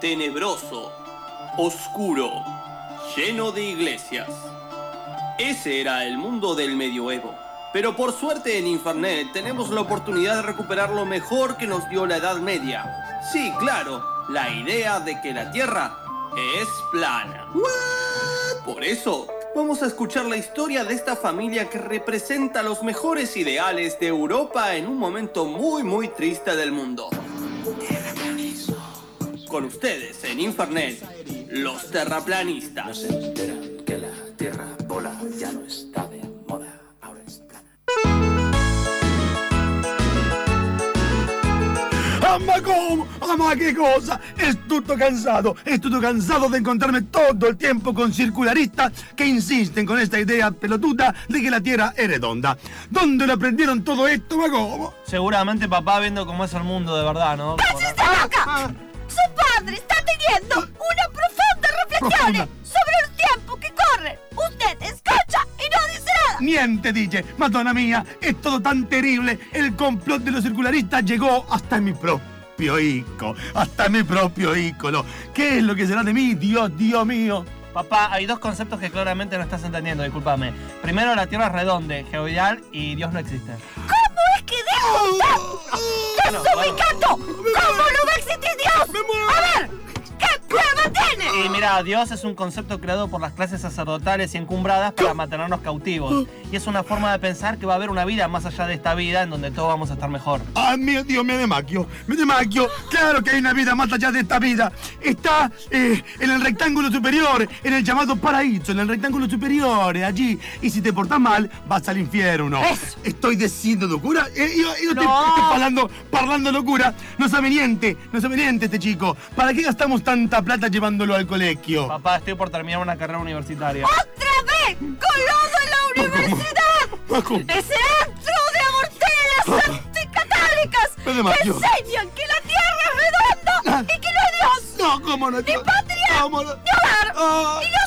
tenebroso, oscuro, lleno de iglesias. Ese era el mundo del medioevo. Pero por suerte en Infernet tenemos la oportunidad de recuperar lo mejor que nos dio la Edad Media. Sí, claro, la idea de que la Tierra es plana. Por eso, vamos a escuchar la historia de esta familia que representa los mejores ideales de Europa en un momento muy muy triste del mundo. Con ustedes en Infernet, los terraplanistas. se enteran que la tierra bola ya no está de moda, ahora es plana. Ah, ma come? Ah, ma che cosa? Cansato, è tutto cansato de encontrarme todo el tiempo con circularistas que insisten con esta idea pelotuda de que la Tierra es redonda. ¿Dónde lo aprendieron todo esto, ma come? Seguramente papá viendo cómo es el mundo de verdad, ¿no? ¡Está loca! Padre está teniendo una profunda reflexión Profunda. sobre el tiempo que corre. Usted escucha y no dice nada. Niente dice, Madonna mía, es todo tan terrible. El complot de los circularistas llegó hasta mi propio hijo, hasta mi propio ícono. ¿Qué es lo que será de mí, Dios, Dios mío? Papá, hay dos conceptos que claramente no estás entendiendo, discúlpame. Primero, la Tierra es redonda, geoidal y Dios no existe. ¿Cómo es que usted? ¡Desubicato! Dios es un concepto creado por las clases sacerdotales y encumbradas para mantenernos cautivos. Y es una forma de pensar que va a haber una vida más allá de esta vida en donde todos vamos a estar mejor. ¡Ay, mío Dios, me demaquio! ¡Me demaquio! ¡Claro que hay una vida más allá de esta vida! Está eh, en el rectángulo superior, en el llamado paraíso, en el rectángulo superior, allí. Y si te portas mal, vas al infierno. Eso. Estoy diciendo locura. Eh, yo, yo te- estoy parlando, parlando locura. No sabe niente, no sabe niente este chico. ¿Para qué gastamos tanta plata llevándolo al colegio? Papá, estoy por terminar una carrera universitaria. ¡Otra vez! ¡Con lo de la universidad! Paco. ¡Ese antro de aborteras anticatálicas que enseñan que la Tierra es redonda y que no hay Dios! No, ¿cómo no? ¡Ni patria! ¿Cómo no? ¡Ni hogar! Ah. ¡Y no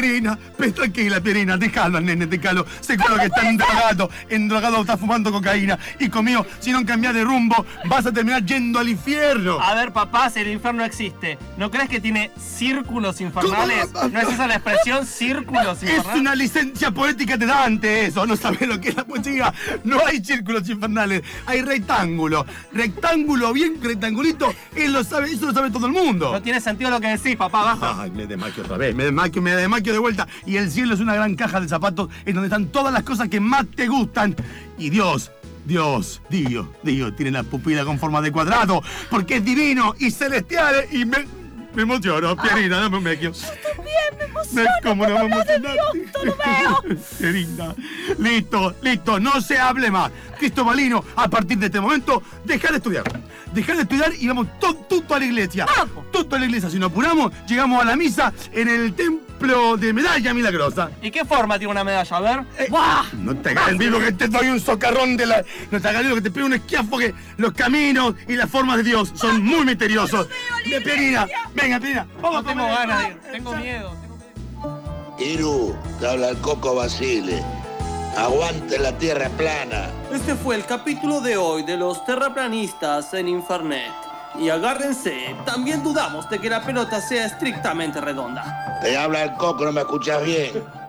Pierina, pues tranquila, Pierina, déjalo al nene, déjalo. Seguro que está endrogado, endrogado, está fumando cocaína. Y conmigo, si no cambias de rumbo, vas a terminar yendo al infierno. A ver, papá, si el infierno existe, ¿no crees que tiene círculos infernales? ¿No es esa la expresión círculos Es infernales? una licencia poética de Dante eso, no sabes lo que es la poesía. No hay círculos infernales, hay rectángulo. Rectángulo bien rectangulito, él lo sabe, eso lo sabe todo el mundo. No tiene sentido lo que decís, papá, baja. Ay, me desmaquio otra vez, me desmaquio, me desmaquio de vuelta. Y el cielo es una gran caja de zapatos en donde están todas las cosas que más te gustan. Y Dios, Dios, Dios, Dios, tiene la pupila con forma de cuadrado, porque es divino y celestial y me, me emociono, Pierina, dame un vecchio. También me emociona ¿Cómo no cuando vamos habla a de Dios, no lo veo. Pierina, listo, listo, no se hable más. Cristobalino, a partir de este momento, dejar de estudiar. Dejar de estudiar y vamos todo a la iglesia. Todo a la iglesia. Si nos apuramos, llegamos a la misa en el templo de Medalla Milagrosa. ¿Y qué forma tiene una medalla? A ver. Eh, ¡Buah! No te hagas el vivo que te doy un socarrón de la. No te hagas el vivo que te pego un esquiafo que los caminos y las formas de Dios son muy misteriosos. De Pierina, venga, Pierina, vamos No a tengo ganas de tengo miedo. Iru, te habla el Coco Basile. Aguante la tierra plana. Este fue el capítulo de hoy de los terraplanistas en Infernet. Y agárrense, también dudamos de que la pelota sea estrictamente redonda. Te habla el Coco, no me escuchas bien.